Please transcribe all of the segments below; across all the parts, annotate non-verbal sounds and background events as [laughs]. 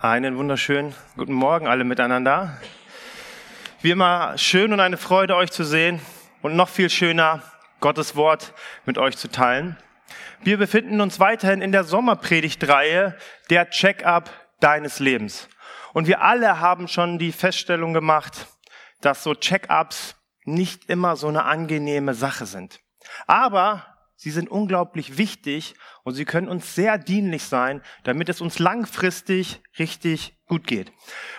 Einen wunderschönen guten Morgen alle miteinander. Wie immer schön und eine Freude, euch zu sehen und noch viel schöner, Gottes Wort mit euch zu teilen. Wir befinden uns weiterhin in der Sommerpredigtreihe der Check-up deines Lebens. Und wir alle haben schon die Feststellung gemacht, dass so Check-ups nicht immer so eine angenehme Sache sind. Aber Sie sind unglaublich wichtig und sie können uns sehr dienlich sein, damit es uns langfristig richtig gut geht.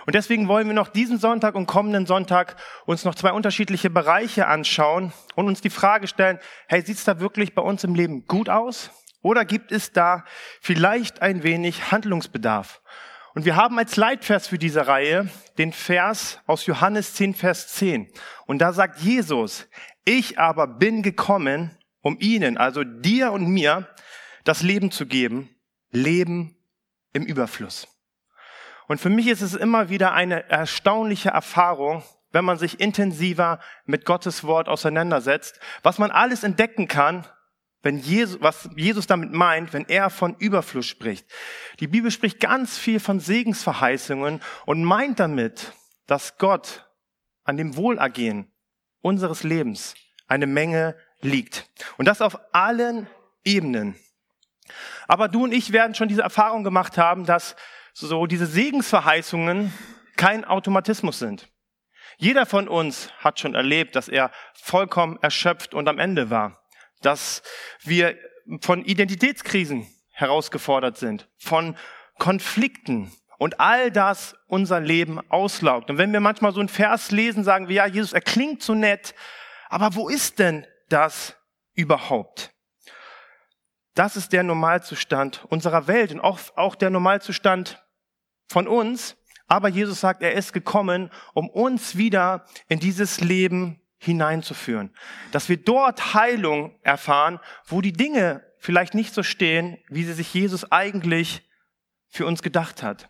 Und deswegen wollen wir noch diesen Sonntag und kommenden Sonntag uns noch zwei unterschiedliche Bereiche anschauen und uns die Frage stellen, hey, sieht's da wirklich bei uns im Leben gut aus? Oder gibt es da vielleicht ein wenig Handlungsbedarf? Und wir haben als Leitvers für diese Reihe den Vers aus Johannes 10, Vers 10. Und da sagt Jesus, ich aber bin gekommen, um ihnen, also dir und mir, das Leben zu geben, Leben im Überfluss. Und für mich ist es immer wieder eine erstaunliche Erfahrung, wenn man sich intensiver mit Gottes Wort auseinandersetzt, was man alles entdecken kann, wenn Jesus, was Jesus damit meint, wenn er von Überfluss spricht. Die Bibel spricht ganz viel von Segensverheißungen und meint damit, dass Gott an dem Wohlergehen unseres Lebens eine Menge liegt. Und das auf allen Ebenen. Aber du und ich werden schon diese Erfahrung gemacht haben, dass so diese Segensverheißungen kein Automatismus sind. Jeder von uns hat schon erlebt, dass er vollkommen erschöpft und am Ende war. Dass wir von Identitätskrisen herausgefordert sind, von Konflikten und all das unser Leben auslaugt. Und wenn wir manchmal so einen Vers lesen, sagen wir, ja, Jesus, er klingt so nett, aber wo ist denn das überhaupt? Das ist der Normalzustand unserer Welt und auch, auch der Normalzustand von uns. Aber Jesus sagt, er ist gekommen, um uns wieder in dieses Leben hineinzuführen. Dass wir dort Heilung erfahren, wo die Dinge vielleicht nicht so stehen, wie sie sich Jesus eigentlich für uns gedacht hat.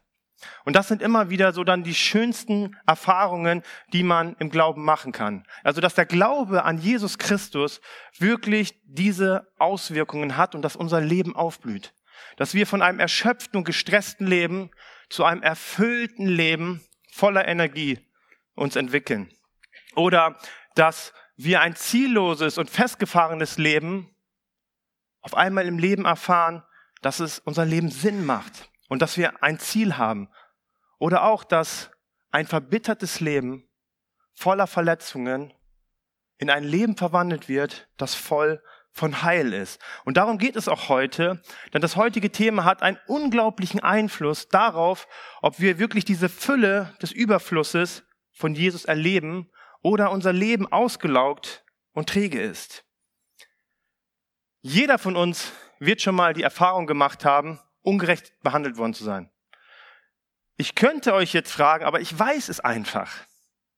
Und das sind immer wieder so dann die schönsten Erfahrungen, die man im Glauben machen kann. Also, dass der Glaube an Jesus Christus wirklich diese Auswirkungen hat und dass unser Leben aufblüht. Dass wir von einem erschöpften und gestressten Leben zu einem erfüllten Leben voller Energie uns entwickeln. Oder dass wir ein zielloses und festgefahrenes Leben auf einmal im Leben erfahren, dass es unser Leben Sinn macht und dass wir ein Ziel haben. Oder auch, dass ein verbittertes Leben voller Verletzungen in ein Leben verwandelt wird, das voll von Heil ist. Und darum geht es auch heute, denn das heutige Thema hat einen unglaublichen Einfluss darauf, ob wir wirklich diese Fülle des Überflusses von Jesus erleben oder unser Leben ausgelaugt und träge ist. Jeder von uns wird schon mal die Erfahrung gemacht haben, ungerecht behandelt worden zu sein. Ich könnte euch jetzt fragen, aber ich weiß es einfach,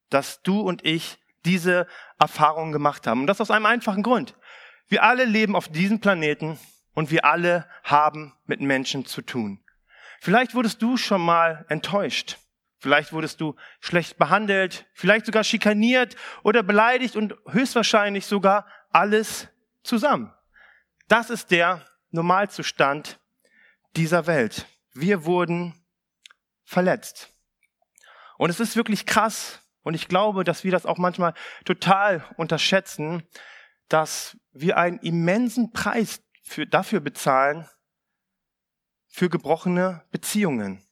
dass du und ich diese Erfahrung gemacht haben. Und das aus einem einfachen Grund. Wir alle leben auf diesem Planeten und wir alle haben mit Menschen zu tun. Vielleicht wurdest du schon mal enttäuscht. Vielleicht wurdest du schlecht behandelt, vielleicht sogar schikaniert oder beleidigt und höchstwahrscheinlich sogar alles zusammen. Das ist der Normalzustand dieser Welt. Wir wurden verletzt. Und es ist wirklich krass. Und ich glaube, dass wir das auch manchmal total unterschätzen, dass wir einen immensen Preis für, dafür bezahlen, für gebrochene Beziehungen.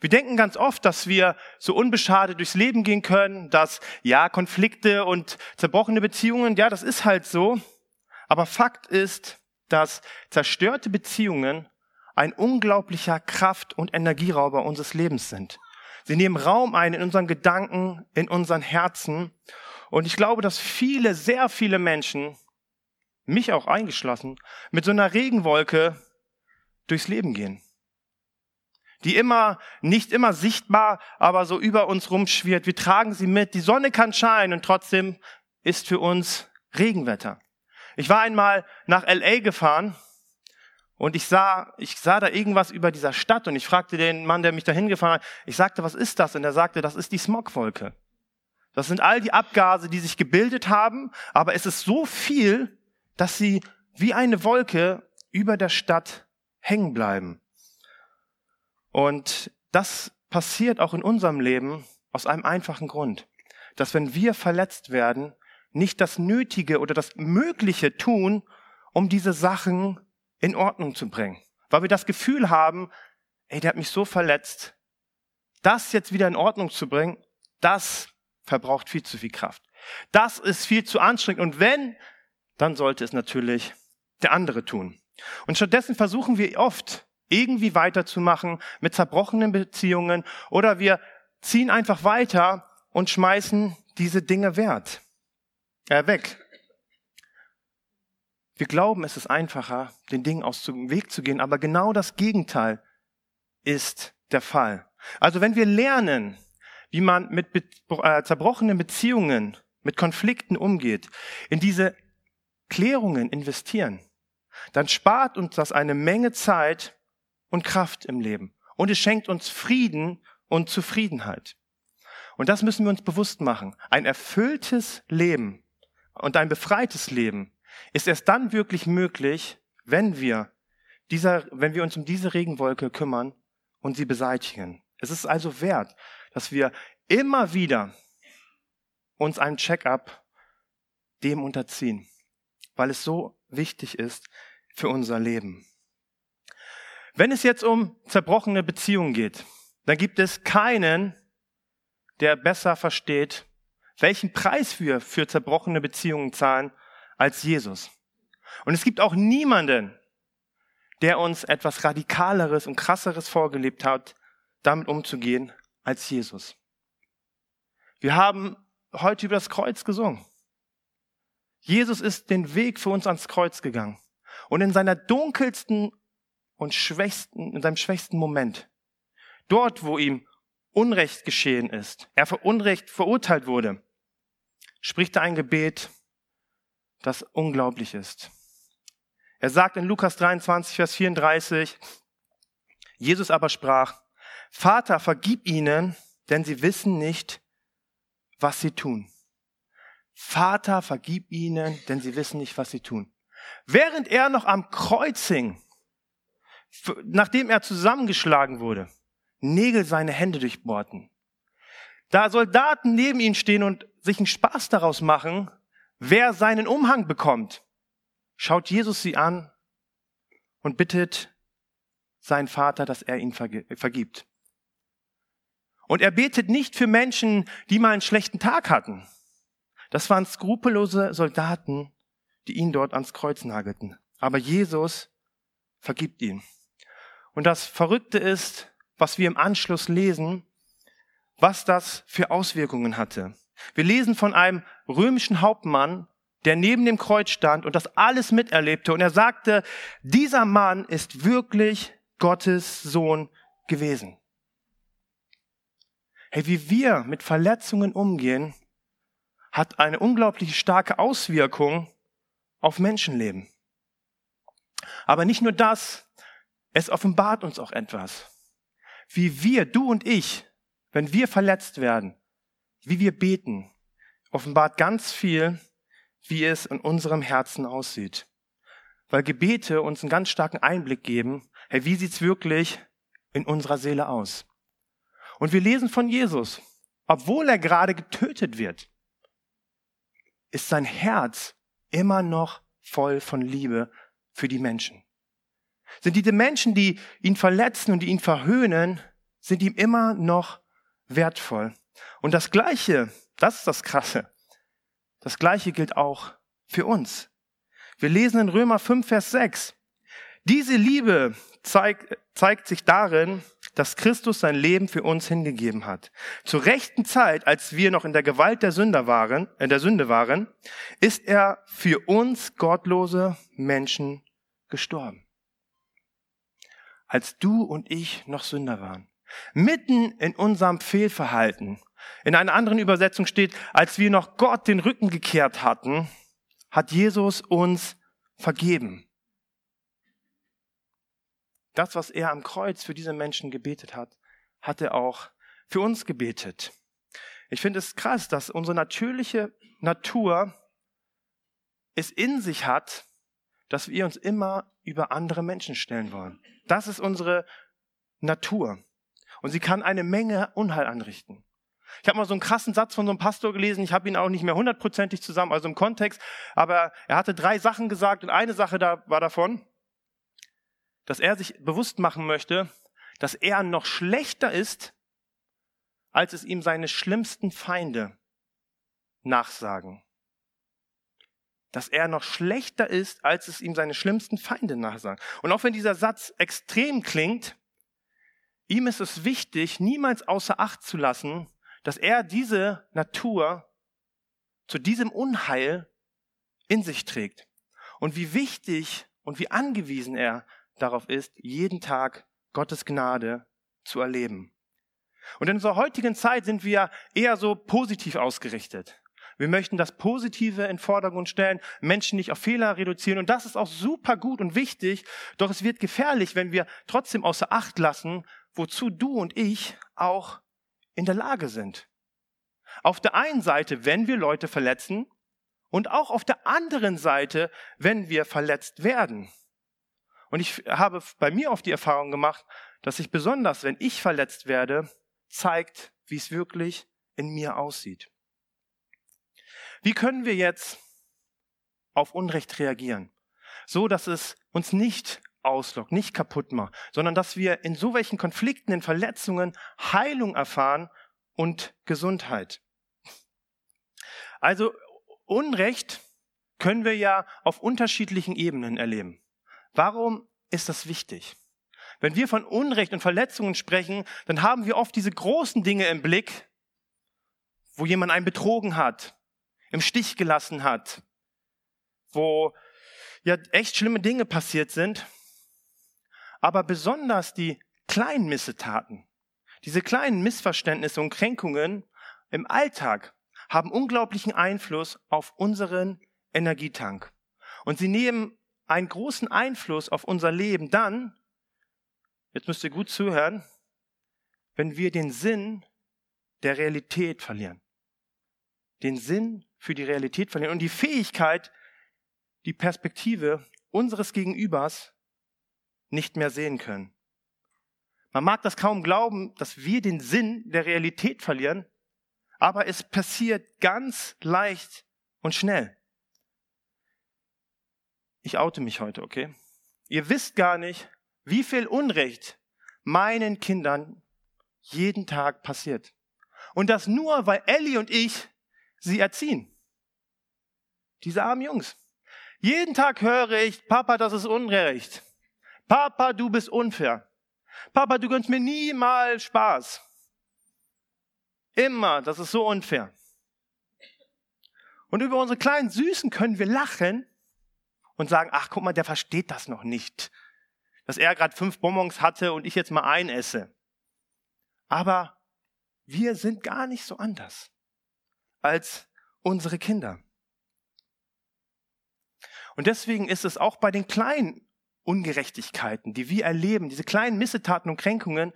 Wir denken ganz oft, dass wir so unbeschadet durchs Leben gehen können, dass ja, Konflikte und zerbrochene Beziehungen, ja, das ist halt so. Aber Fakt ist, dass zerstörte Beziehungen ein unglaublicher Kraft- und Energierauber unseres Lebens sind. Sie nehmen Raum ein in unseren Gedanken, in unseren Herzen. Und ich glaube, dass viele, sehr viele Menschen, mich auch eingeschlossen, mit so einer Regenwolke durchs Leben gehen. Die immer, nicht immer sichtbar, aber so über uns rumschwirrt. Wir tragen sie mit. Die Sonne kann scheinen und trotzdem ist für uns Regenwetter. Ich war einmal nach LA gefahren und ich sah, ich sah da irgendwas über dieser Stadt und ich fragte den Mann, der mich da hingefahren hat, ich sagte, was ist das? Und er sagte, das ist die Smogwolke. Das sind all die Abgase, die sich gebildet haben, aber es ist so viel, dass sie wie eine Wolke über der Stadt hängen bleiben. Und das passiert auch in unserem Leben aus einem einfachen Grund, dass wenn wir verletzt werden, nicht das Nötige oder das Mögliche tun, um diese Sachen in Ordnung zu bringen. Weil wir das Gefühl haben, ey, der hat mich so verletzt, das jetzt wieder in Ordnung zu bringen, das verbraucht viel zu viel Kraft. Das ist viel zu anstrengend. Und wenn, dann sollte es natürlich der andere tun. Und stattdessen versuchen wir oft, irgendwie weiterzumachen mit zerbrochenen Beziehungen oder wir ziehen einfach weiter und schmeißen diese Dinge wert, äh, weg. Wir glauben, es ist einfacher, den Dingen aus dem Weg zu gehen, aber genau das Gegenteil ist der Fall. Also wenn wir lernen, wie man mit äh, zerbrochenen Beziehungen, mit Konflikten umgeht, in diese Klärungen investieren, dann spart uns das eine Menge Zeit und Kraft im Leben. Und es schenkt uns Frieden und Zufriedenheit. Und das müssen wir uns bewusst machen. Ein erfülltes Leben und ein befreites Leben ist erst dann wirklich möglich, wenn wir dieser, wenn wir uns um diese Regenwolke kümmern und sie beseitigen. Es ist also wert, dass wir immer wieder uns einem Check-up dem unterziehen, weil es so wichtig ist für unser Leben. Wenn es jetzt um zerbrochene Beziehungen geht, dann gibt es keinen, der besser versteht, welchen Preis wir für zerbrochene Beziehungen zahlen, als Jesus. Und es gibt auch niemanden, der uns etwas Radikaleres und Krasseres vorgelebt hat, damit umzugehen, als Jesus. Wir haben heute über das Kreuz gesungen. Jesus ist den Weg für uns ans Kreuz gegangen. Und in seiner dunkelsten und schwächsten, in seinem schwächsten Moment, dort, wo ihm Unrecht geschehen ist, er für Unrecht verurteilt wurde, spricht er ein Gebet, das unglaublich ist. Er sagt in Lukas 23, Vers 34, Jesus aber sprach, Vater, vergib ihnen, denn sie wissen nicht, was sie tun. Vater, vergib ihnen, denn sie wissen nicht, was sie tun. Während er noch am Kreuz hing, nachdem er zusammengeschlagen wurde, Nägel seine Hände durchbohrten, da Soldaten neben ihm stehen und sich einen Spaß daraus machen, wer seinen Umhang bekommt, schaut Jesus sie an und bittet seinen Vater, dass er ihn vergibt. Und er betet nicht für Menschen, die mal einen schlechten Tag hatten. Das waren skrupellose Soldaten, die ihn dort ans Kreuz nagelten. Aber Jesus vergibt ihn. Und das Verrückte ist, was wir im Anschluss lesen, was das für Auswirkungen hatte. Wir lesen von einem römischen Hauptmann, der neben dem Kreuz stand und das alles miterlebte. Und er sagte, dieser Mann ist wirklich Gottes Sohn gewesen. Hey, wie wir mit Verletzungen umgehen, hat eine unglaublich starke Auswirkung auf Menschenleben. Aber nicht nur das, es offenbart uns auch etwas. Wie wir, du und ich, wenn wir verletzt werden, wie wir beten, offenbart ganz viel, wie es in unserem Herzen aussieht. Weil Gebete uns einen ganz starken Einblick geben, hey, wie sieht's wirklich in unserer Seele aus? Und wir lesen von Jesus, obwohl er gerade getötet wird, ist sein Herz immer noch voll von Liebe für die Menschen. Sind diese Menschen, die ihn verletzen und die ihn verhöhnen, sind ihm immer noch wertvoll. Und das Gleiche, das ist das Krasse, das Gleiche gilt auch für uns. Wir lesen in Römer 5, Vers 6. Diese Liebe zeigt, zeigt sich darin, dass Christus sein Leben für uns hingegeben hat. Zur rechten Zeit, als wir noch in der Gewalt der Sünder waren, in der Sünde waren, ist er für uns gottlose Menschen gestorben. Als du und ich noch Sünder waren. Mitten in unserem Fehlverhalten, in einer anderen Übersetzung steht, als wir noch Gott den Rücken gekehrt hatten, hat Jesus uns vergeben. Das, was er am Kreuz für diese Menschen gebetet hat, hat er auch für uns gebetet. Ich finde es krass, dass unsere natürliche Natur es in sich hat, dass wir uns immer über andere Menschen stellen wollen. Das ist unsere Natur. Und sie kann eine Menge Unheil anrichten. Ich habe mal so einen krassen Satz von so einem Pastor gelesen, ich habe ihn auch nicht mehr hundertprozentig zusammen, also im Kontext, aber er hatte drei Sachen gesagt und eine Sache da war davon, dass er sich bewusst machen möchte, dass er noch schlechter ist, als es ihm seine schlimmsten Feinde nachsagen. Dass er noch schlechter ist, als es ihm seine schlimmsten Feinde nachsagen. Und auch wenn dieser Satz extrem klingt, ihm ist es wichtig, niemals außer Acht zu lassen, dass er diese Natur zu diesem Unheil in sich trägt. Und wie wichtig und wie angewiesen er darauf ist, jeden Tag Gottes Gnade zu erleben. Und in unserer heutigen Zeit sind wir eher so positiv ausgerichtet. Wir möchten das Positive in Vordergrund stellen, Menschen nicht auf Fehler reduzieren. Und das ist auch super gut und wichtig. Doch es wird gefährlich, wenn wir trotzdem außer Acht lassen, wozu du und ich auch in der Lage sind. Auf der einen Seite, wenn wir Leute verletzen und auch auf der anderen Seite, wenn wir verletzt werden. Und ich habe bei mir oft die Erfahrung gemacht, dass sich besonders, wenn ich verletzt werde, zeigt, wie es wirklich in mir aussieht. Wie können wir jetzt auf Unrecht reagieren? So, dass es uns nicht auslockt, nicht kaputt macht, sondern dass wir in so welchen Konflikten, in Verletzungen Heilung erfahren und Gesundheit. Also Unrecht können wir ja auf unterschiedlichen Ebenen erleben. Warum ist das wichtig? Wenn wir von Unrecht und Verletzungen sprechen, dann haben wir oft diese großen Dinge im Blick, wo jemand einen betrogen hat, im Stich gelassen hat, wo ja echt schlimme Dinge passiert sind. Aber besonders die kleinen Missetaten, diese kleinen Missverständnisse und Kränkungen im Alltag haben unglaublichen Einfluss auf unseren Energietank. Und sie nehmen einen großen Einfluss auf unser Leben dann, jetzt müsst ihr gut zuhören, wenn wir den Sinn der Realität verlieren. Den Sinn für die Realität verlieren und die Fähigkeit, die Perspektive unseres Gegenübers nicht mehr sehen können. Man mag das kaum glauben, dass wir den Sinn der Realität verlieren, aber es passiert ganz leicht und schnell. Ich oute mich heute, okay? Ihr wisst gar nicht, wie viel Unrecht meinen Kindern jeden Tag passiert. Und das nur, weil Ellie und ich sie erziehen. Diese armen Jungs. Jeden Tag höre ich, Papa, das ist Unrecht. Papa, du bist unfair. Papa, du gönnst mir niemals Spaß. Immer, das ist so unfair. Und über unsere kleinen Süßen können wir lachen und sagen, ach guck mal, der versteht das noch nicht. Dass er gerade fünf Bonbons hatte und ich jetzt mal ein esse. Aber wir sind gar nicht so anders als unsere Kinder. Und deswegen ist es auch bei den kleinen Ungerechtigkeiten, die wir erleben, diese kleinen Missetaten und Kränkungen,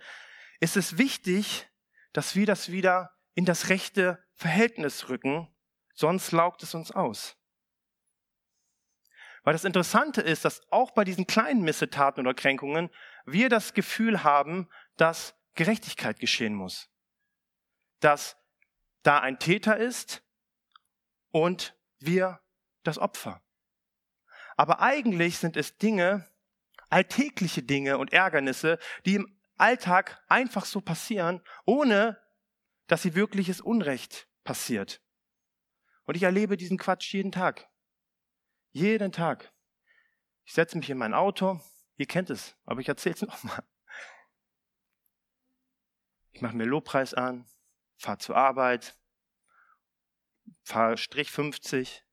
ist es wichtig, dass wir das wieder in das rechte Verhältnis rücken, sonst laugt es uns aus. Weil das Interessante ist, dass auch bei diesen kleinen Missetaten oder Kränkungen wir das Gefühl haben, dass Gerechtigkeit geschehen muss. Dass da ein Täter ist und wir das Opfer. Aber eigentlich sind es Dinge, alltägliche Dinge und Ärgernisse, die im Alltag einfach so passieren, ohne dass sie wirkliches Unrecht passiert. Und ich erlebe diesen Quatsch jeden Tag. Jeden Tag. Ich setze mich in mein Auto, ihr kennt es, aber ich erzähle es [laughs] nochmal. Ich mache mir Lobpreis an, fahre zur Arbeit, fahre Strich 50,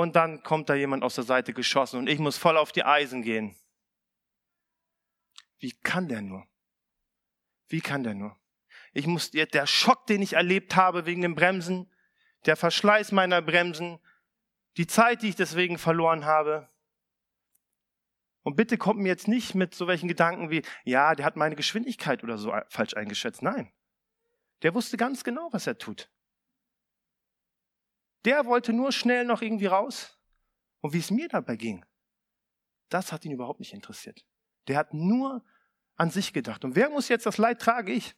und dann kommt da jemand aus der Seite geschossen und ich muss voll auf die Eisen gehen. Wie kann der nur? Wie kann der nur? Ich muss, der Schock, den ich erlebt habe wegen dem Bremsen, der Verschleiß meiner Bremsen, die Zeit, die ich deswegen verloren habe. Und bitte kommt mir jetzt nicht mit so welchen Gedanken wie, ja, der hat meine Geschwindigkeit oder so falsch eingeschätzt. Nein. Der wusste ganz genau, was er tut. Der wollte nur schnell noch irgendwie raus. Und wie es mir dabei ging, das hat ihn überhaupt nicht interessiert. Der hat nur an sich gedacht. Und wer muss jetzt das Leid tragen? Ich.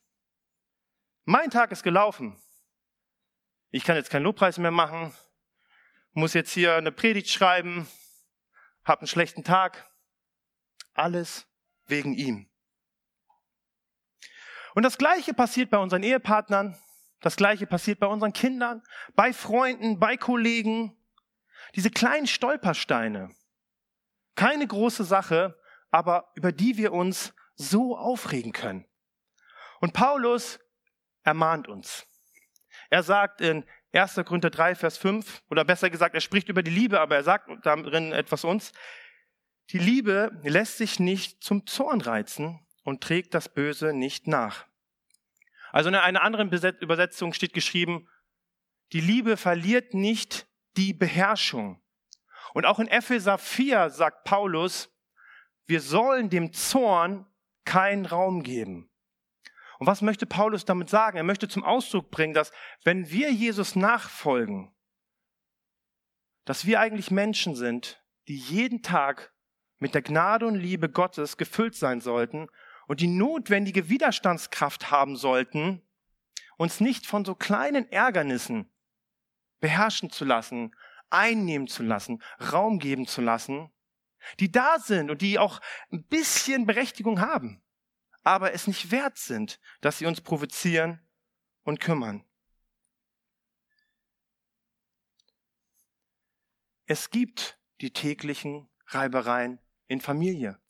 Mein Tag ist gelaufen. Ich kann jetzt keinen Lobpreis mehr machen, muss jetzt hier eine Predigt schreiben, hab einen schlechten Tag. Alles wegen ihm. Und das Gleiche passiert bei unseren Ehepartnern, das Gleiche passiert bei unseren Kindern, bei Freunden, bei Kollegen. Diese kleinen Stolpersteine. Keine große Sache, aber über die wir uns so aufregen können. Und Paulus ermahnt uns. Er sagt in 1. Korinther 3, Vers 5, oder besser gesagt, er spricht über die Liebe, aber er sagt darin etwas uns. Die Liebe lässt sich nicht zum Zorn reizen und trägt das Böse nicht nach. Also in einer anderen Übersetzung steht geschrieben, die Liebe verliert nicht die Beherrschung. Und auch in Epheser 4 sagt Paulus, wir sollen dem Zorn keinen Raum geben. Und was möchte Paulus damit sagen? Er möchte zum Ausdruck bringen, dass wenn wir Jesus nachfolgen, dass wir eigentlich Menschen sind, die jeden Tag mit der Gnade und Liebe Gottes gefüllt sein sollten und die notwendige Widerstandskraft haben sollten, uns nicht von so kleinen Ärgernissen beherrschen zu lassen, einnehmen zu lassen, Raum geben zu lassen, die da sind und die auch ein bisschen Berechtigung haben, aber es nicht wert sind, dass sie uns provozieren und kümmern. Es gibt die täglichen Reibereien in Familie.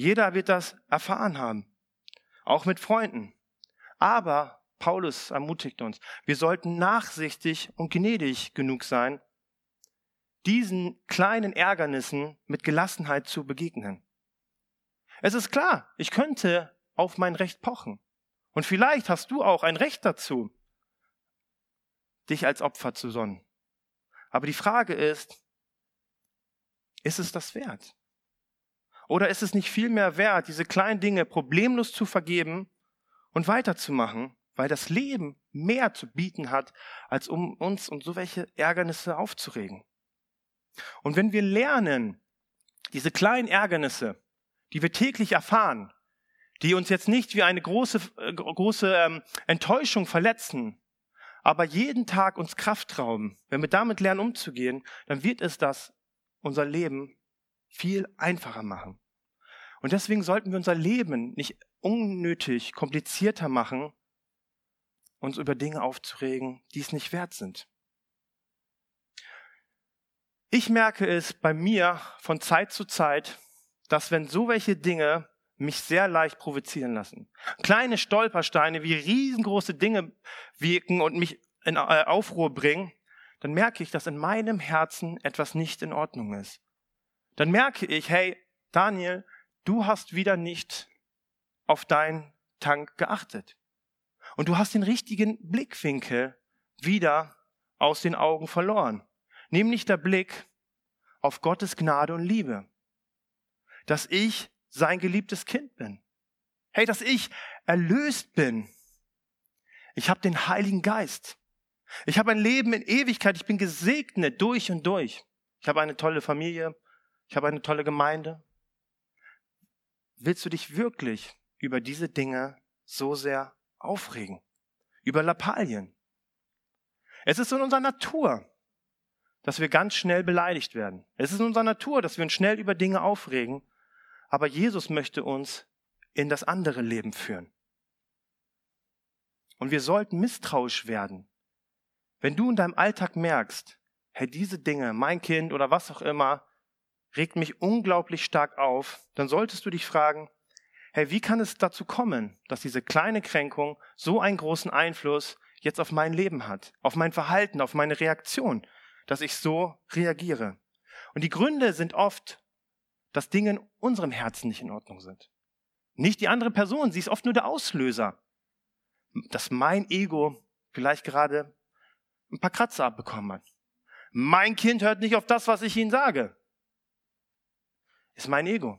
Jeder wird das erfahren haben, auch mit Freunden. Aber Paulus ermutigt uns, wir sollten nachsichtig und gnädig genug sein, diesen kleinen Ärgernissen mit Gelassenheit zu begegnen. Es ist klar, ich könnte auf mein Recht pochen. Und vielleicht hast du auch ein Recht dazu, dich als Opfer zu sonnen. Aber die Frage ist, ist es das wert? Oder ist es nicht viel mehr wert, diese kleinen Dinge problemlos zu vergeben und weiterzumachen, weil das Leben mehr zu bieten hat, als um uns und so welche Ärgernisse aufzuregen? Und wenn wir lernen, diese kleinen Ärgernisse, die wir täglich erfahren, die uns jetzt nicht wie eine große, äh, große ähm, Enttäuschung verletzen, aber jeden Tag uns Kraft rauben, wenn wir damit lernen umzugehen, dann wird es das unser Leben viel einfacher machen. Und deswegen sollten wir unser Leben nicht unnötig komplizierter machen, uns über Dinge aufzuregen, die es nicht wert sind. Ich merke es bei mir von Zeit zu Zeit, dass wenn so welche Dinge mich sehr leicht provozieren lassen, kleine Stolpersteine wie riesengroße Dinge wirken und mich in äh, Aufruhr bringen, dann merke ich, dass in meinem Herzen etwas nicht in Ordnung ist. Dann merke ich, hey, Daniel, du hast wieder nicht auf deinen Tank geachtet. Und du hast den richtigen Blickwinkel wieder aus den Augen verloren nämlich der Blick auf Gottes Gnade und Liebe. Dass ich sein geliebtes Kind bin. Hey, dass ich erlöst bin. Ich habe den Heiligen Geist. Ich habe ein Leben in Ewigkeit. Ich bin gesegnet durch und durch. Ich habe eine tolle Familie. Ich habe eine tolle Gemeinde. Willst du dich wirklich über diese Dinge so sehr aufregen? Über Lappalien? Es ist in unserer Natur, dass wir ganz schnell beleidigt werden. Es ist in unserer Natur, dass wir uns schnell über Dinge aufregen. Aber Jesus möchte uns in das andere Leben führen. Und wir sollten misstrauisch werden. Wenn du in deinem Alltag merkst, hey, diese Dinge, mein Kind oder was auch immer, regt mich unglaublich stark auf, dann solltest du dich fragen, hey, wie kann es dazu kommen, dass diese kleine Kränkung so einen großen Einfluss jetzt auf mein Leben hat, auf mein Verhalten, auf meine Reaktion? dass ich so reagiere. Und die Gründe sind oft, dass Dinge in unserem Herzen nicht in Ordnung sind. Nicht die andere Person, sie ist oft nur der Auslöser. Dass mein Ego vielleicht gerade ein paar Kratzer abbekommen hat. Mein Kind hört nicht auf das, was ich ihm sage. Ist mein Ego.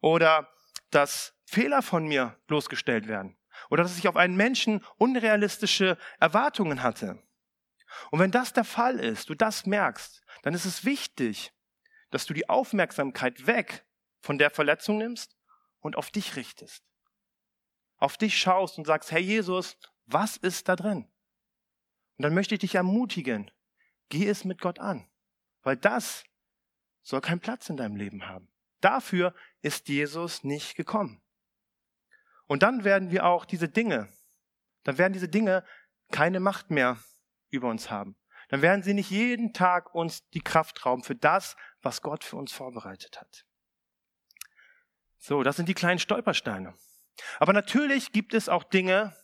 Oder dass Fehler von mir bloßgestellt werden. Oder dass ich auf einen Menschen unrealistische Erwartungen hatte. Und wenn das der Fall ist, du das merkst, dann ist es wichtig, dass du die Aufmerksamkeit weg von der Verletzung nimmst und auf dich richtest. Auf dich schaust und sagst, Herr Jesus, was ist da drin? Und dann möchte ich dich ermutigen, geh es mit Gott an, weil das soll keinen Platz in deinem Leben haben. Dafür ist Jesus nicht gekommen. Und dann werden wir auch diese Dinge, dann werden diese Dinge keine Macht mehr über uns haben. Dann werden sie nicht jeden Tag uns die Kraft rauben für das, was Gott für uns vorbereitet hat. So, das sind die kleinen Stolpersteine. Aber natürlich gibt es auch Dinge,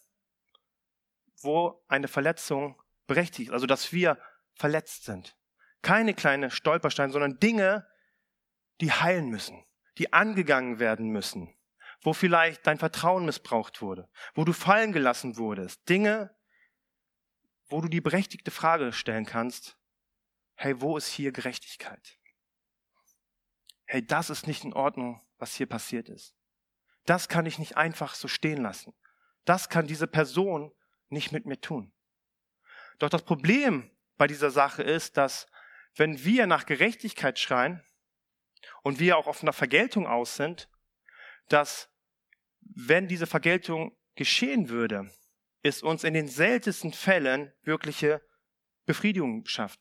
wo eine Verletzung berechtigt also dass wir verletzt sind. Keine kleine Stolpersteine, sondern Dinge, die heilen müssen, die angegangen werden müssen, wo vielleicht dein Vertrauen missbraucht wurde, wo du fallen gelassen wurdest. Dinge, wo du die berechtigte Frage stellen kannst, hey, wo ist hier Gerechtigkeit? Hey, das ist nicht in Ordnung, was hier passiert ist. Das kann ich nicht einfach so stehen lassen. Das kann diese Person nicht mit mir tun. Doch das Problem bei dieser Sache ist, dass wenn wir nach Gerechtigkeit schreien und wir auch auf einer Vergeltung aus sind, dass wenn diese Vergeltung geschehen würde, es uns in den seltensten Fällen wirkliche Befriedigung schafft.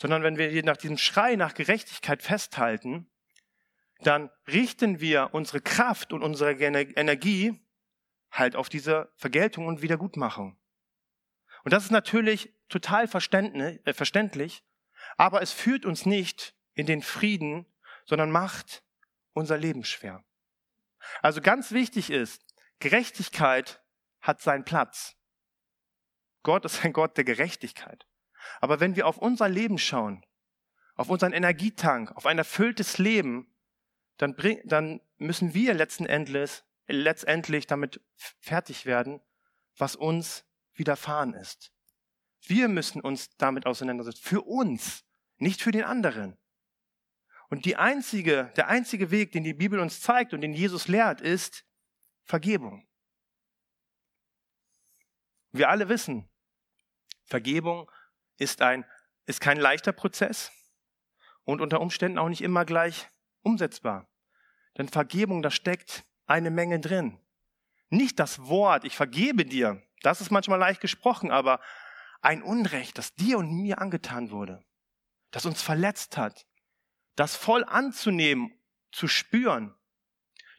Sondern wenn wir nach diesem Schrei nach Gerechtigkeit festhalten, dann richten wir unsere Kraft und unsere Energie halt auf diese Vergeltung und Wiedergutmachung. Und das ist natürlich total äh, verständlich, aber es führt uns nicht in den Frieden, sondern macht unser Leben schwer. Also ganz wichtig ist, Gerechtigkeit hat seinen Platz. Gott ist ein Gott der Gerechtigkeit. Aber wenn wir auf unser Leben schauen, auf unseren Energietank, auf ein erfülltes Leben, dann, bring, dann müssen wir letzten Endes, letztendlich damit fertig werden, was uns widerfahren ist. Wir müssen uns damit auseinandersetzen. Für uns, nicht für den anderen. Und die einzige, der einzige Weg, den die Bibel uns zeigt und den Jesus lehrt, ist Vergebung. Wir alle wissen, Vergebung ist ein, ist kein leichter Prozess und unter Umständen auch nicht immer gleich umsetzbar. Denn Vergebung, da steckt eine Menge drin. Nicht das Wort, ich vergebe dir, das ist manchmal leicht gesprochen, aber ein Unrecht, das dir und mir angetan wurde, das uns verletzt hat, das voll anzunehmen, zu spüren,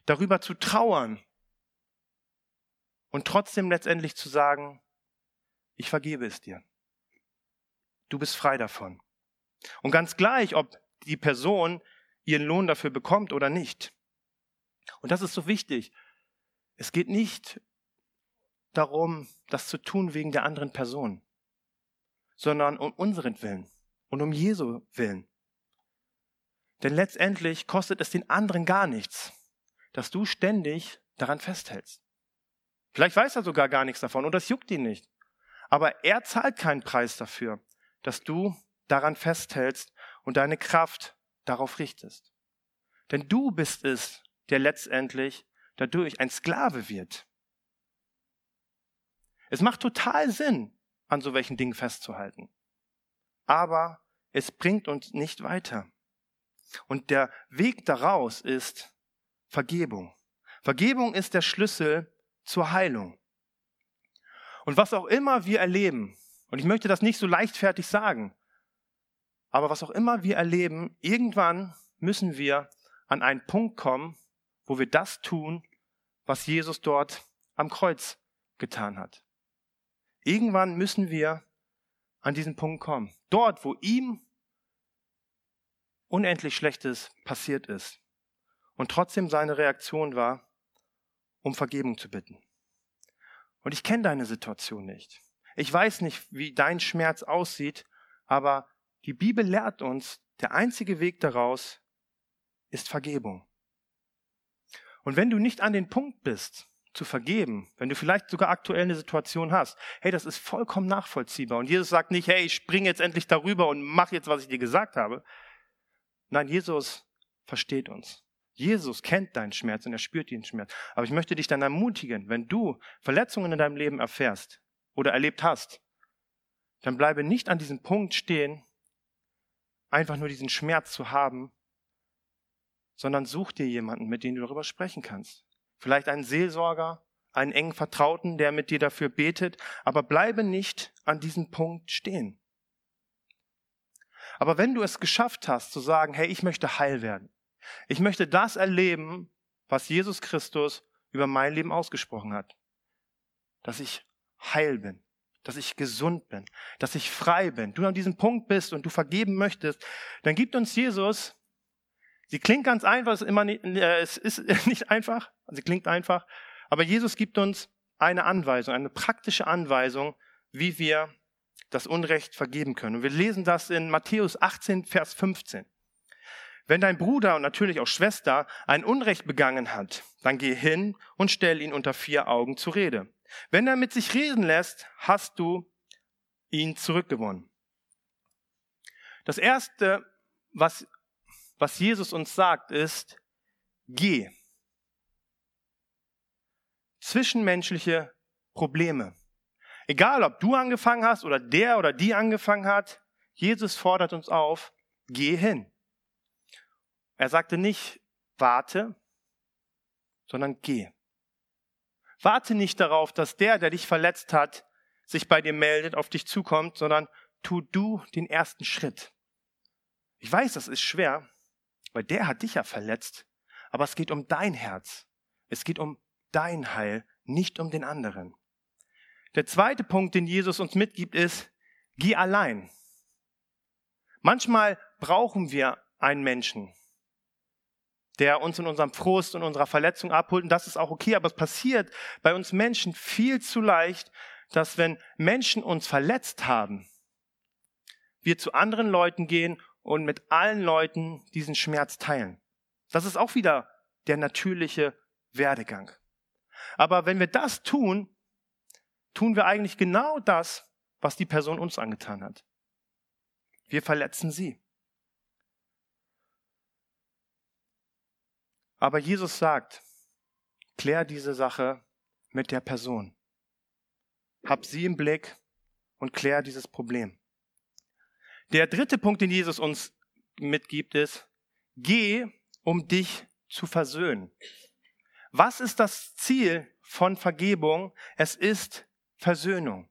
darüber zu trauern und trotzdem letztendlich zu sagen, ich vergebe es dir. Du bist frei davon. Und ganz gleich, ob die Person ihren Lohn dafür bekommt oder nicht. Und das ist so wichtig. Es geht nicht darum, das zu tun wegen der anderen Person, sondern um unseren Willen und um Jesu Willen. Denn letztendlich kostet es den anderen gar nichts, dass du ständig daran festhältst. Vielleicht weiß er sogar gar nichts davon und das juckt ihn nicht. Aber er zahlt keinen Preis dafür, dass du daran festhältst und deine Kraft darauf richtest. Denn du bist es, der letztendlich dadurch ein Sklave wird. Es macht total Sinn, an so welchen Dingen festzuhalten. Aber es bringt uns nicht weiter. Und der Weg daraus ist Vergebung. Vergebung ist der Schlüssel zur Heilung. Und was auch immer wir erleben, und ich möchte das nicht so leichtfertig sagen, aber was auch immer wir erleben, irgendwann müssen wir an einen Punkt kommen, wo wir das tun, was Jesus dort am Kreuz getan hat. Irgendwann müssen wir an diesen Punkt kommen. Dort, wo ihm unendlich Schlechtes passiert ist und trotzdem seine Reaktion war, um Vergebung zu bitten. Und ich kenne deine Situation nicht. Ich weiß nicht, wie dein Schmerz aussieht, aber die Bibel lehrt uns, der einzige Weg daraus ist Vergebung. Und wenn du nicht an den Punkt bist, zu vergeben, wenn du vielleicht sogar aktuell eine Situation hast, hey, das ist vollkommen nachvollziehbar. Und Jesus sagt nicht, hey, ich springe jetzt endlich darüber und mach jetzt, was ich dir gesagt habe. Nein, Jesus versteht uns. Jesus kennt deinen Schmerz und er spürt den Schmerz. Aber ich möchte dich dann ermutigen, wenn du Verletzungen in deinem Leben erfährst oder erlebt hast, dann bleibe nicht an diesem Punkt stehen, einfach nur diesen Schmerz zu haben, sondern such dir jemanden, mit dem du darüber sprechen kannst. Vielleicht einen Seelsorger, einen engen Vertrauten, der mit dir dafür betet, aber bleibe nicht an diesem Punkt stehen. Aber wenn du es geschafft hast zu sagen, hey, ich möchte heil werden, ich möchte das erleben, was Jesus Christus über mein Leben ausgesprochen hat, dass ich heil bin, dass ich gesund bin, dass ich frei bin, du an diesem Punkt bist und du vergeben möchtest, dann gibt uns Jesus, sie klingt ganz einfach, es ist, immer nicht, äh, es ist [laughs] nicht einfach, sie klingt einfach, aber Jesus gibt uns eine Anweisung, eine praktische Anweisung, wie wir das Unrecht vergeben können. Und wir lesen das in Matthäus 18, Vers 15. Wenn dein Bruder und natürlich auch Schwester ein Unrecht begangen hat, dann geh hin und stell ihn unter vier Augen zur Rede. Wenn er mit sich reden lässt, hast du ihn zurückgewonnen. Das erste, was, was Jesus uns sagt, ist, geh. Zwischenmenschliche Probleme. Egal, ob du angefangen hast oder der oder die angefangen hat, Jesus fordert uns auf, geh hin. Er sagte nicht, warte, sondern geh. Warte nicht darauf, dass der, der dich verletzt hat, sich bei dir meldet, auf dich zukommt, sondern tu du den ersten Schritt. Ich weiß, das ist schwer, weil der hat dich ja verletzt, aber es geht um dein Herz. Es geht um dein Heil, nicht um den anderen. Der zweite Punkt, den Jesus uns mitgibt, ist, geh allein. Manchmal brauchen wir einen Menschen, der uns in unserem Frust und unserer Verletzung abholt. Und das ist auch okay, aber es passiert bei uns Menschen viel zu leicht, dass wenn Menschen uns verletzt haben, wir zu anderen Leuten gehen und mit allen Leuten diesen Schmerz teilen. Das ist auch wieder der natürliche Werdegang. Aber wenn wir das tun, tun wir eigentlich genau das, was die Person uns angetan hat. Wir verletzen sie. Aber Jesus sagt, klär diese Sache mit der Person. Hab sie im Blick und klär dieses Problem. Der dritte Punkt, den Jesus uns mitgibt, ist, geh, um dich zu versöhnen. Was ist das Ziel von Vergebung? Es ist Versöhnung.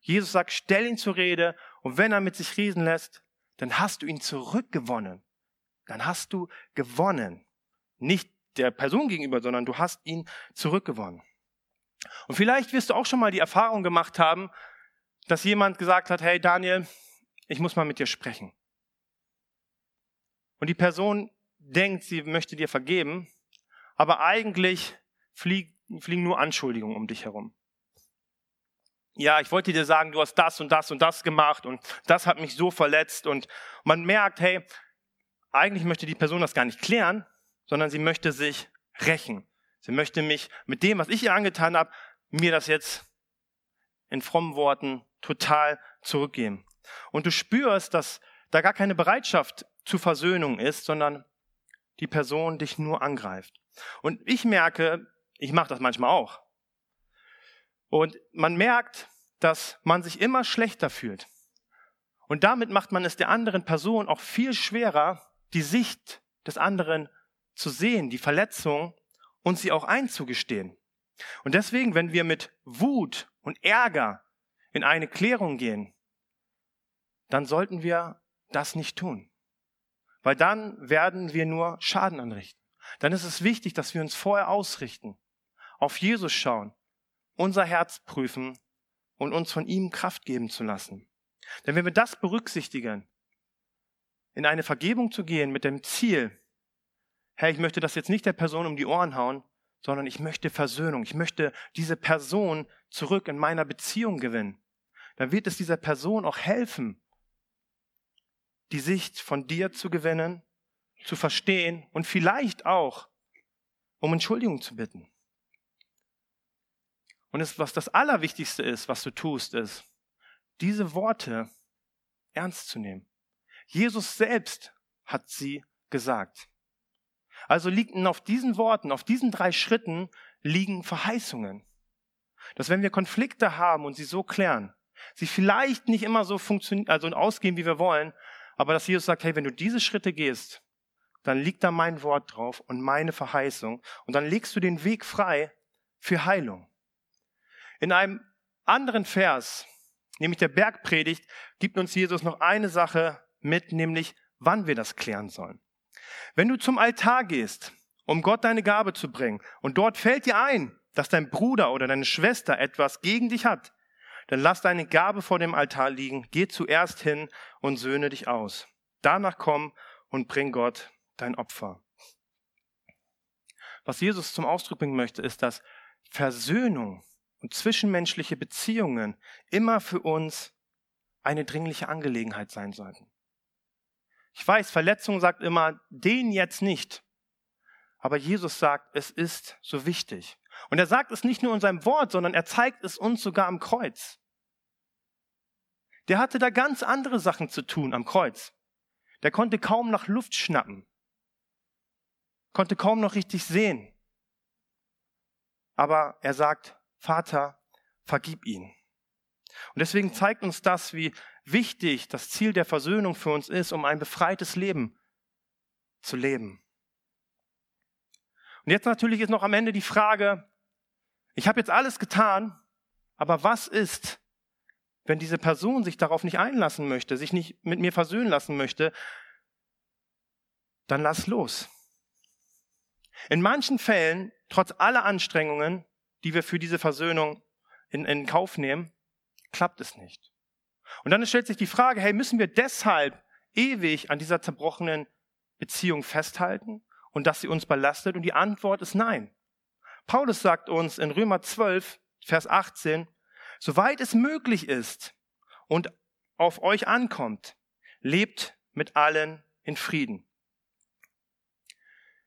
Jesus sagt, stell ihn zur Rede und wenn er mit sich reden lässt, dann hast du ihn zurückgewonnen. Dann hast du gewonnen. Nicht der Person gegenüber, sondern du hast ihn zurückgewonnen. Und vielleicht wirst du auch schon mal die Erfahrung gemacht haben, dass jemand gesagt hat, hey Daniel, ich muss mal mit dir sprechen. Und die Person denkt, sie möchte dir vergeben, aber eigentlich fliegen, nur Anschuldigungen um dich herum ja, ich wollte dir sagen, du hast das und das und das gemacht und das hat mich so verletzt und man merkt, hey, eigentlich möchte die Person das gar nicht klären, sondern sie möchte sich rächen. Sie möchte mich mit dem, was ich ihr angetan habe, mir das jetzt in frommen Worten total zurückgeben. Und du spürst, dass da gar keine Bereitschaft zur Versöhnung ist, sondern die Person dich nur angreift. Und ich merke, ich mache das manchmal auch. Und man merkt, dass man sich immer schlechter fühlt. Und damit macht man es der anderen Person auch viel schwerer, die Sicht des anderen zu sehen, die Verletzung und sie auch einzugestehen. Und deswegen, wenn wir mit Wut und Ärger in eine Klärung gehen, dann sollten wir das nicht tun. Weil dann werden wir nur Schaden anrichten. Dann ist es wichtig, dass wir uns vorher ausrichten, auf Jesus schauen unser Herz prüfen und uns von ihm Kraft geben zu lassen. Denn wenn wir das berücksichtigen, in eine Vergebung zu gehen mit dem Ziel, Herr, ich möchte das jetzt nicht der Person um die Ohren hauen, sondern ich möchte Versöhnung. Ich möchte diese Person zurück in meiner Beziehung gewinnen. Dann wird es dieser Person auch helfen, die Sicht von dir zu gewinnen, zu verstehen und vielleicht auch um Entschuldigung zu bitten. Und es, was das Allerwichtigste ist, was du tust, ist, diese Worte ernst zu nehmen. Jesus selbst hat sie gesagt. Also liegen auf diesen Worten, auf diesen drei Schritten liegen Verheißungen. Dass wenn wir Konflikte haben und sie so klären, sie vielleicht nicht immer so funktionieren, also ausgehen, wie wir wollen, aber dass Jesus sagt, hey, wenn du diese Schritte gehst, dann liegt da mein Wort drauf und meine Verheißung. Und dann legst du den Weg frei für Heilung. In einem anderen Vers, nämlich der Bergpredigt, gibt uns Jesus noch eine Sache mit, nämlich wann wir das klären sollen. Wenn du zum Altar gehst, um Gott deine Gabe zu bringen, und dort fällt dir ein, dass dein Bruder oder deine Schwester etwas gegen dich hat, dann lass deine Gabe vor dem Altar liegen, geh zuerst hin und söhne dich aus. Danach komm und bring Gott dein Opfer. Was Jesus zum Ausdruck bringen möchte, ist, dass Versöhnung und zwischenmenschliche Beziehungen immer für uns eine dringliche Angelegenheit sein sollten. Ich weiß, Verletzung sagt immer, den jetzt nicht. Aber Jesus sagt, es ist so wichtig. Und er sagt es nicht nur in seinem Wort, sondern er zeigt es uns sogar am Kreuz. Der hatte da ganz andere Sachen zu tun am Kreuz. Der konnte kaum nach Luft schnappen, konnte kaum noch richtig sehen. Aber er sagt, Vater, vergib ihn. Und deswegen zeigt uns das, wie wichtig das Ziel der Versöhnung für uns ist, um ein befreites Leben zu leben. Und jetzt natürlich ist noch am Ende die Frage, ich habe jetzt alles getan, aber was ist, wenn diese Person sich darauf nicht einlassen möchte, sich nicht mit mir versöhnen lassen möchte, dann lass los. In manchen Fällen, trotz aller Anstrengungen, die wir für diese Versöhnung in, in Kauf nehmen, klappt es nicht. Und dann stellt sich die Frage, hey, müssen wir deshalb ewig an dieser zerbrochenen Beziehung festhalten und dass sie uns belastet? Und die Antwort ist nein. Paulus sagt uns in Römer 12, Vers 18, soweit es möglich ist und auf euch ankommt, lebt mit allen in Frieden.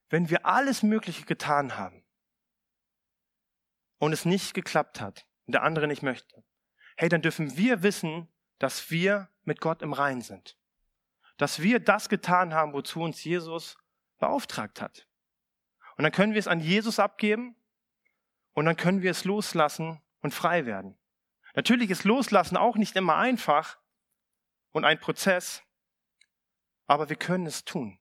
Wenn wir alles Mögliche getan haben und es nicht geklappt hat und der andere nicht möchte, hey, dann dürfen wir wissen, dass wir mit Gott im Rein sind. Dass wir das getan haben, wozu uns Jesus beauftragt hat. Und dann können wir es an Jesus abgeben und dann können wir es loslassen und frei werden. Natürlich ist Loslassen auch nicht immer einfach und ein Prozess, aber wir können es tun.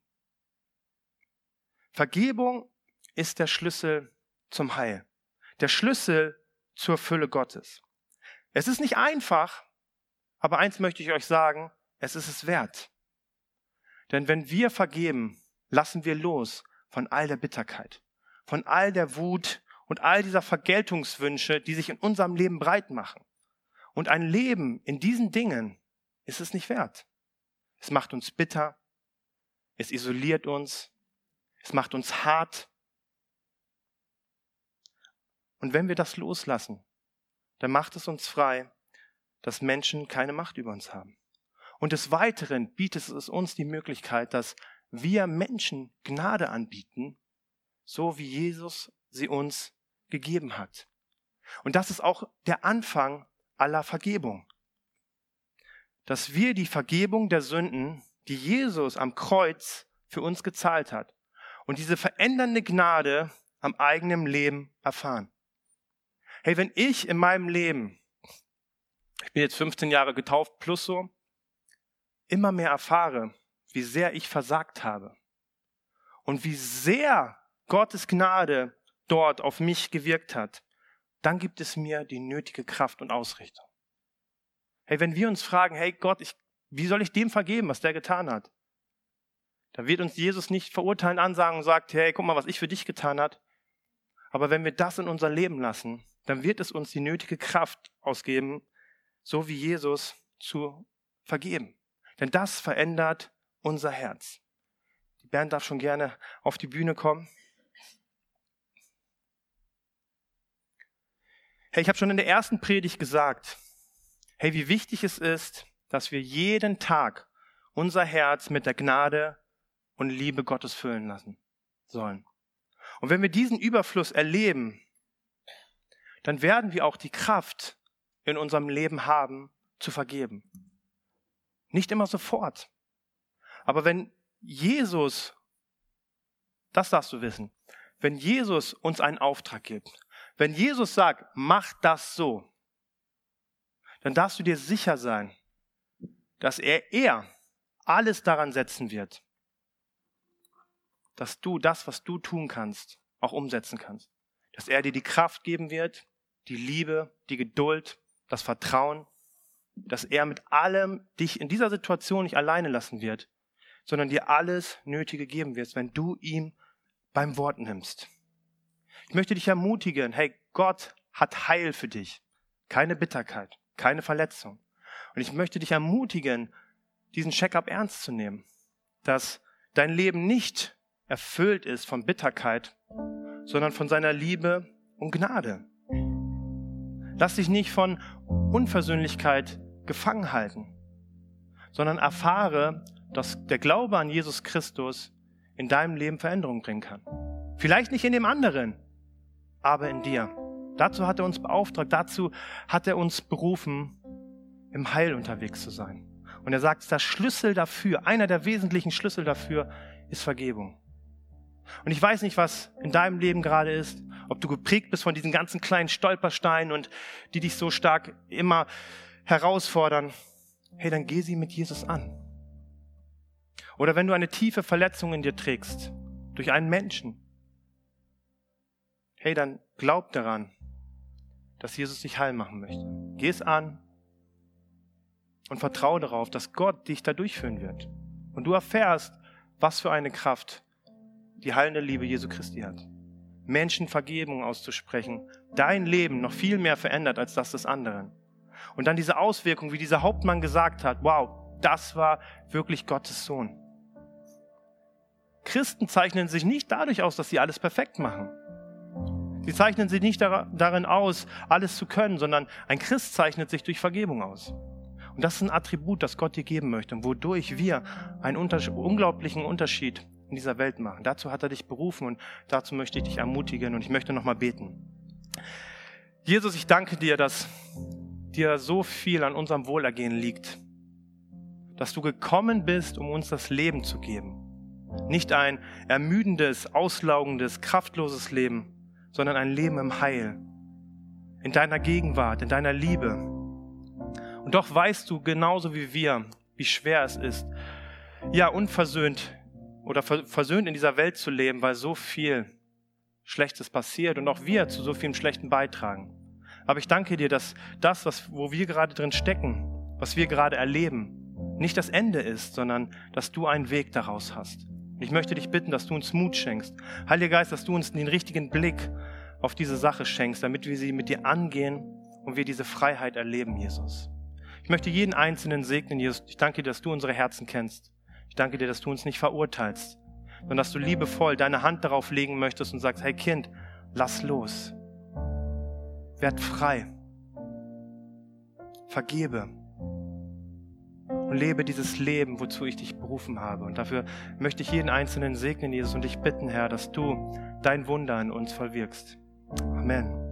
Vergebung ist der Schlüssel zum Heil, der Schlüssel zur Fülle Gottes. Es ist nicht einfach, aber eins möchte ich euch sagen, es ist es wert. Denn wenn wir vergeben, lassen wir los von all der Bitterkeit, von all der Wut und all dieser Vergeltungswünsche, die sich in unserem Leben breit machen. Und ein Leben in diesen Dingen ist es nicht wert. Es macht uns bitter, es isoliert uns, es macht uns hart. Und wenn wir das loslassen, dann macht es uns frei, dass Menschen keine Macht über uns haben. Und des Weiteren bietet es uns die Möglichkeit, dass wir Menschen Gnade anbieten, so wie Jesus sie uns gegeben hat. Und das ist auch der Anfang aller Vergebung. Dass wir die Vergebung der Sünden, die Jesus am Kreuz für uns gezahlt hat, und diese verändernde Gnade am eigenen Leben erfahren. Hey, wenn ich in meinem Leben, ich bin jetzt 15 Jahre getauft plus so, immer mehr erfahre, wie sehr ich versagt habe und wie sehr Gottes Gnade dort auf mich gewirkt hat, dann gibt es mir die nötige Kraft und Ausrichtung. Hey, wenn wir uns fragen, hey Gott, ich, wie soll ich dem vergeben, was der getan hat? Da wird uns Jesus nicht verurteilen, ansagen und sagt, hey, guck mal, was ich für dich getan hat. Aber wenn wir das in unser Leben lassen, dann wird es uns die nötige Kraft ausgeben, so wie Jesus zu vergeben. Denn das verändert unser Herz. Die Band darf schon gerne auf die Bühne kommen. Hey, ich habe schon in der ersten Predigt gesagt, hey, wie wichtig es ist, dass wir jeden Tag unser Herz mit der Gnade und Liebe Gottes füllen lassen sollen. Und wenn wir diesen Überfluss erleben, dann werden wir auch die Kraft in unserem Leben haben, zu vergeben. Nicht immer sofort. Aber wenn Jesus, das darfst du wissen, wenn Jesus uns einen Auftrag gibt, wenn Jesus sagt, mach das so, dann darfst du dir sicher sein, dass er, er alles daran setzen wird, dass du das, was du tun kannst, auch umsetzen kannst. Dass er dir die Kraft geben wird, die Liebe, die Geduld, das Vertrauen, dass er mit allem dich in dieser Situation nicht alleine lassen wird, sondern dir alles Nötige geben wird, wenn du ihm beim Wort nimmst. Ich möchte dich ermutigen, hey, Gott hat Heil für dich. Keine Bitterkeit, keine Verletzung. Und ich möchte dich ermutigen, diesen Check-up ernst zu nehmen, dass dein Leben nicht erfüllt ist von Bitterkeit, sondern von seiner Liebe und Gnade. Lass dich nicht von Unversöhnlichkeit gefangen halten, sondern erfahre, dass der Glaube an Jesus Christus in deinem Leben Veränderung bringen kann. Vielleicht nicht in dem anderen, aber in dir. Dazu hat er uns beauftragt, dazu hat er uns berufen, im Heil unterwegs zu sein. Und er sagt, der Schlüssel dafür, einer der wesentlichen Schlüssel dafür ist Vergebung. Und ich weiß nicht, was in deinem Leben gerade ist, ob du geprägt bist von diesen ganzen kleinen Stolpersteinen und die dich so stark immer herausfordern. Hey, dann geh sie mit Jesus an. Oder wenn du eine tiefe Verletzung in dir trägst, durch einen Menschen, hey, dann glaub daran, dass Jesus dich heil machen möchte. Geh es an und vertraue darauf, dass Gott dich da durchführen wird. Und du erfährst, was für eine Kraft die heilende Liebe Jesu Christi hat. Menschen Vergebung auszusprechen, dein Leben noch viel mehr verändert als das des anderen. Und dann diese Auswirkung, wie dieser Hauptmann gesagt hat, wow, das war wirklich Gottes Sohn. Christen zeichnen sich nicht dadurch aus, dass sie alles perfekt machen. Sie zeichnen sich nicht darin aus, alles zu können, sondern ein Christ zeichnet sich durch Vergebung aus. Und das ist ein Attribut, das Gott dir geben möchte und wodurch wir einen unglaublichen Unterschied in dieser Welt machen. Dazu hat er dich berufen und dazu möchte ich dich ermutigen und ich möchte nochmal beten. Jesus, ich danke dir, dass dir so viel an unserem Wohlergehen liegt, dass du gekommen bist, um uns das Leben zu geben. Nicht ein ermüdendes, auslaugendes, kraftloses Leben, sondern ein Leben im Heil, in deiner Gegenwart, in deiner Liebe. Und doch weißt du genauso wie wir, wie schwer es ist, ja, unversöhnt oder versöhnt in dieser Welt zu leben, weil so viel Schlechtes passiert und auch wir zu so vielem Schlechten beitragen. Aber ich danke dir, dass das, was, wo wir gerade drin stecken, was wir gerade erleben, nicht das Ende ist, sondern dass du einen Weg daraus hast. Ich möchte dich bitten, dass du uns Mut schenkst. Heiliger Geist, dass du uns den richtigen Blick auf diese Sache schenkst, damit wir sie mit dir angehen und wir diese Freiheit erleben, Jesus. Ich möchte jeden Einzelnen segnen, Jesus. Ich danke dir, dass du unsere Herzen kennst. Ich danke dir, dass du uns nicht verurteilst, sondern dass du liebevoll deine Hand darauf legen möchtest und sagst, hey Kind, lass los. Werd frei. Vergebe. Und lebe dieses Leben, wozu ich dich berufen habe. Und dafür möchte ich jeden Einzelnen segnen, Jesus, und dich bitten, Herr, dass du dein Wunder in uns vollwirkst. Amen.